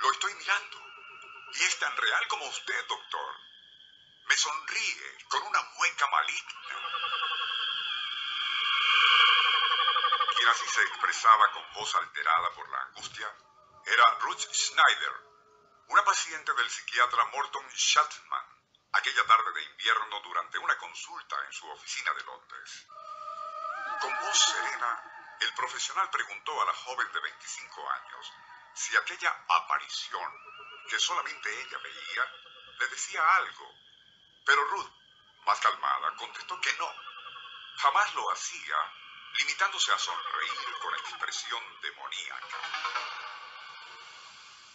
Lo estoy mirando. Y es tan real como usted, doctor. Me sonríe con una mueca maligna. Quien así se expresaba con voz alterada por la angustia era Ruth Schneider, una paciente del psiquiatra Morton Shatman, aquella tarde de invierno durante una consulta en su oficina de Londres. Con voz serena, el profesional preguntó a la joven de 25 años si aquella aparición, que solamente ella veía, le decía algo. Pero Ruth, más calmada, contestó que no. Jamás lo hacía, limitándose a sonreír con expresión demoníaca.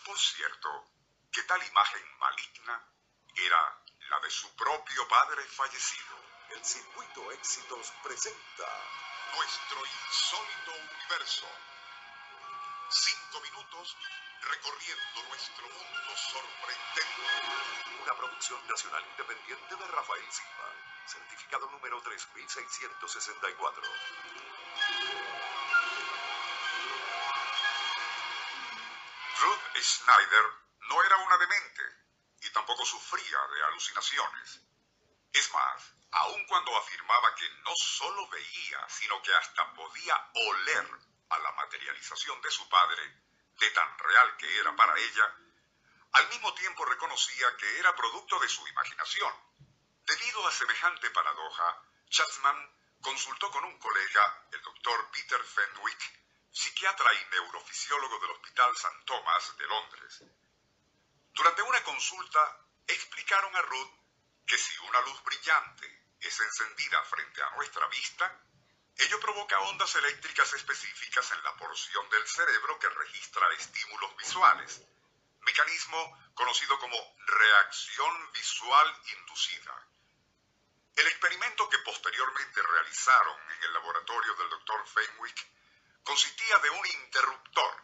Por cierto, que tal imagen maligna era la de su propio padre fallecido. El Circuito Éxitos presenta Nuestro insólito universo. Cinco minutos recorriendo nuestro mundo sorprendente. una producción nacional independiente de Rafael Silva, certificado número 3664. Ruth Schneider no era una demente y tampoco sufría de alucinaciones. Es más, aun cuando afirmaba que no solo veía, sino que hasta podía oler a la materialización de su padre, de tan real que era para ella, al mismo tiempo reconocía que era producto de su imaginación. Debido a semejante paradoja, Chapman consultó con un colega, el doctor Peter Fenwick, psiquiatra y neurofisiólogo del Hospital St. Thomas de Londres. Durante una consulta, explicaron a Ruth que si una luz brillante es encendida frente a nuestra vista, ello provoca ondas eléctricas específicas en la porción del cerebro que registra estímulos visuales, mecanismo conocido como reacción visual inducida. El experimento que posteriormente realizaron en el laboratorio del Dr. Fenwick consistía de un interruptor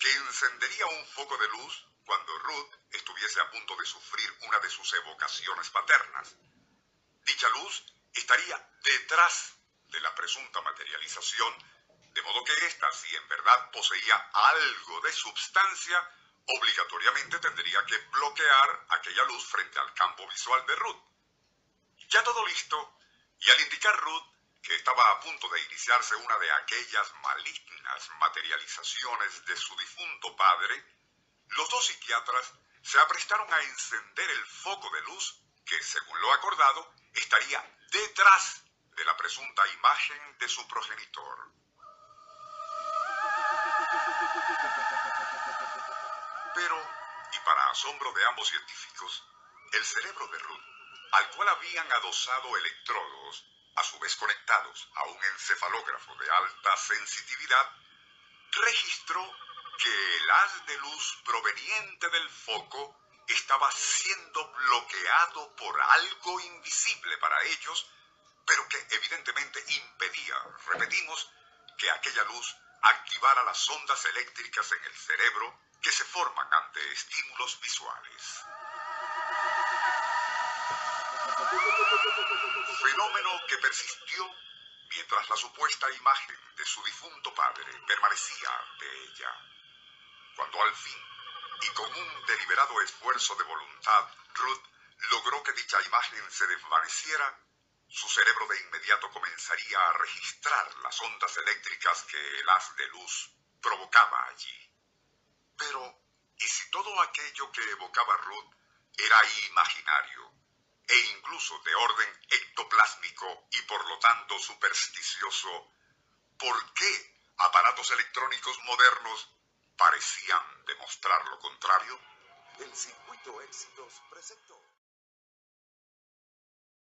que encendería un foco de luz cuando Ruth estuviese a punto de sufrir una de sus evocaciones paternas. Dicha luz estaría detrás de la presunta materialización, de modo que ésta, si en verdad poseía algo de substancia, obligatoriamente tendría que bloquear aquella luz frente al campo visual de Ruth. Ya todo listo, y al indicar Ruth que estaba a punto de iniciarse una de aquellas malignas materializaciones de su difunto padre, los dos psiquiatras se aprestaron a encender el foco de luz que, según lo acordado, estaría detrás de la presunta imagen de su progenitor. Pero, y para asombro de ambos científicos, el cerebro de Ruth, al cual habían adosado electrodos, a su vez conectados a un encefalógrafo de alta sensitividad, registró que el haz de luz proveniente del foco estaba siendo bloqueado por algo invisible para ellos, pero que evidentemente impedía, repetimos, que aquella luz activara las ondas eléctricas en el cerebro que se forman ante estímulos visuales. Fenómeno que persistió mientras la supuesta imagen de su difunto padre permanecía ante ella. Cuando al fin, y con un deliberado esfuerzo de voluntad, Ruth logró que dicha imagen se desvaneciera, su cerebro de inmediato comenzaría a registrar las ondas eléctricas que el haz de luz provocaba allí. Pero, ¿y si todo aquello que evocaba Ruth era imaginario e incluso de orden ectoplásmico y por lo tanto supersticioso? ¿Por qué aparatos electrónicos modernos parecían demostrar lo contrario? El Circuito Éxitos presentó